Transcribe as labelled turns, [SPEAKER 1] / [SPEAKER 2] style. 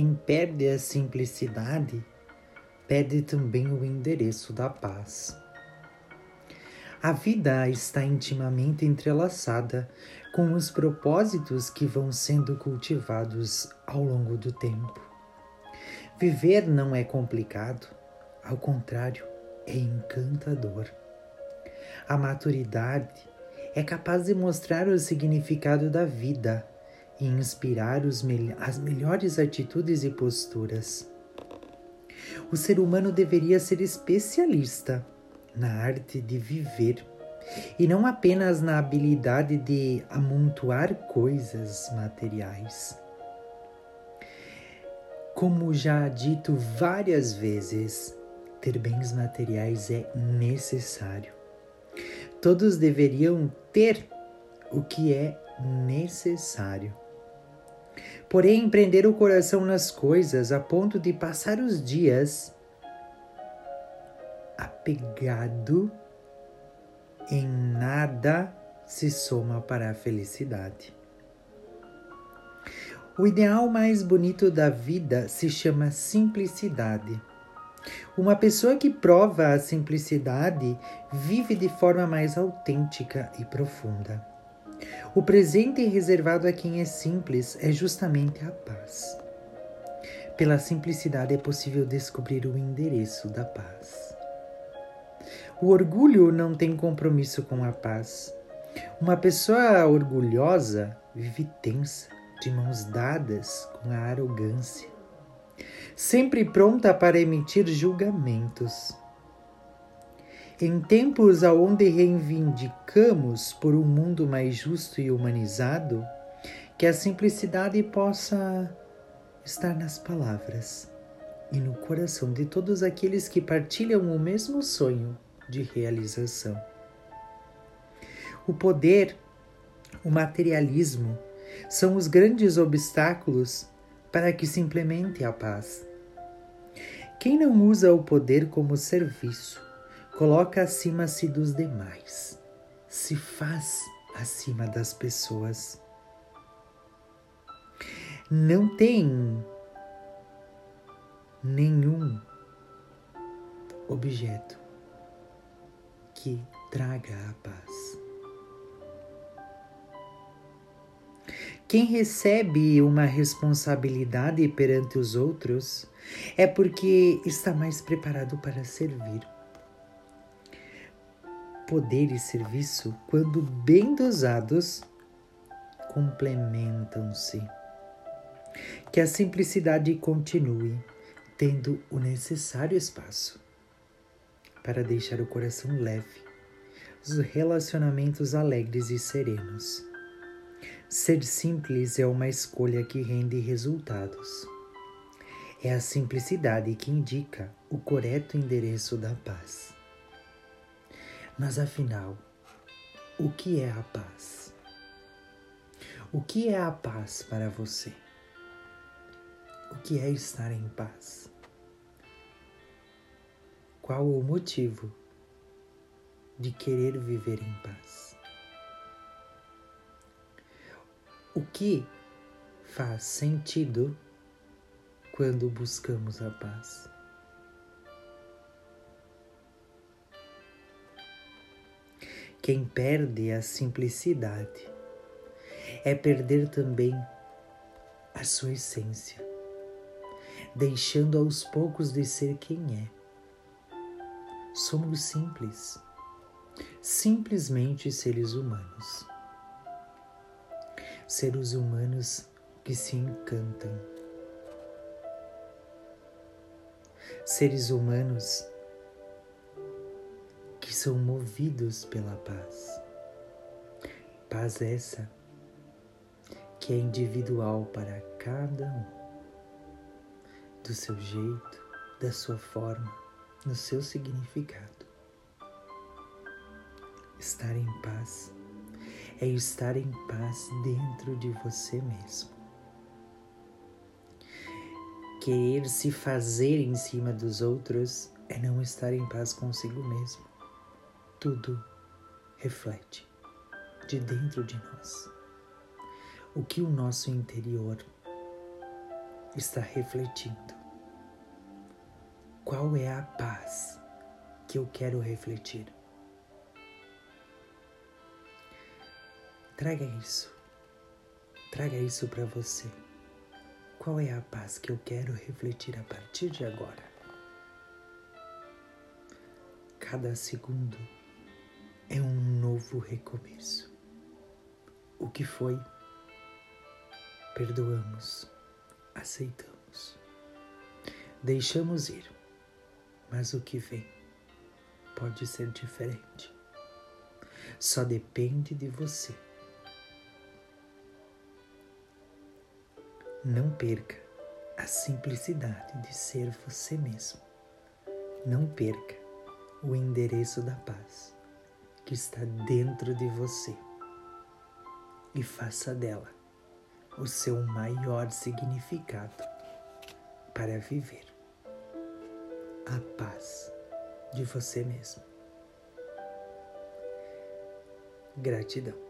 [SPEAKER 1] Quem perde a simplicidade perde também o endereço da paz. A vida está intimamente entrelaçada com os propósitos que vão sendo cultivados ao longo do tempo. Viver não é complicado, ao contrário, é encantador. A maturidade é capaz de mostrar o significado da vida e inspirar me as melhores atitudes e posturas. O ser humano deveria ser especialista na arte de viver e não apenas na habilidade de amontoar coisas materiais. Como já dito várias vezes, ter bens materiais é necessário. Todos deveriam ter o que é necessário. Porém, empreender o coração nas coisas a ponto de passar os dias apegado em nada se soma para a felicidade. O ideal mais bonito da vida se chama simplicidade. Uma pessoa que prova a simplicidade vive de forma mais autêntica e profunda. O presente reservado a quem é simples é justamente a paz. Pela simplicidade é possível descobrir o endereço da paz. O orgulho não tem compromisso com a paz. Uma pessoa orgulhosa vive tensa, de mãos dadas com a arrogância, sempre pronta para emitir julgamentos. Em tempos onde reivindicamos por um mundo mais justo e humanizado, que a simplicidade possa estar nas palavras e no coração de todos aqueles que partilham o mesmo sonho de realização. O poder, o materialismo, são os grandes obstáculos para que se implemente a paz. Quem não usa o poder como serviço, coloca acima-se dos demais, se faz acima das pessoas. Não tem nenhum objeto que traga a paz. Quem recebe uma responsabilidade perante os outros é porque está mais preparado para servir. Poder e serviço, quando bem dosados, complementam-se. Que a simplicidade continue tendo o necessário espaço para deixar o coração leve, os relacionamentos alegres e serenos Ser simples é uma escolha que rende resultados. É a simplicidade que indica o correto endereço da paz. Mas afinal, o que é a paz? O que é a paz para você? O que é estar em paz? Qual o motivo de querer viver em paz? O que faz sentido quando buscamos a paz? Quem perde a simplicidade é perder também a sua essência, deixando aos poucos de ser quem é. Somos simples, simplesmente seres humanos seres humanos que se encantam. Seres humanos são movidos pela paz. Paz essa que é individual para cada um, do seu jeito, da sua forma, no seu significado. Estar em paz é estar em paz dentro de você mesmo. Querer se fazer em cima dos outros é não estar em paz consigo mesmo. Tudo reflete de dentro de nós. O que o nosso interior está refletindo? Qual é a paz que eu quero refletir? Traga isso. Traga isso para você. Qual é a paz que eu quero refletir a partir de agora? Cada segundo é um novo recomeço. O que foi, perdoamos, aceitamos, deixamos ir, mas o que vem pode ser diferente. Só depende de você. Não perca a simplicidade de ser você mesmo. Não perca o endereço da paz que está dentro de você e faça dela o seu maior significado para viver a paz de você mesmo. Gratidão.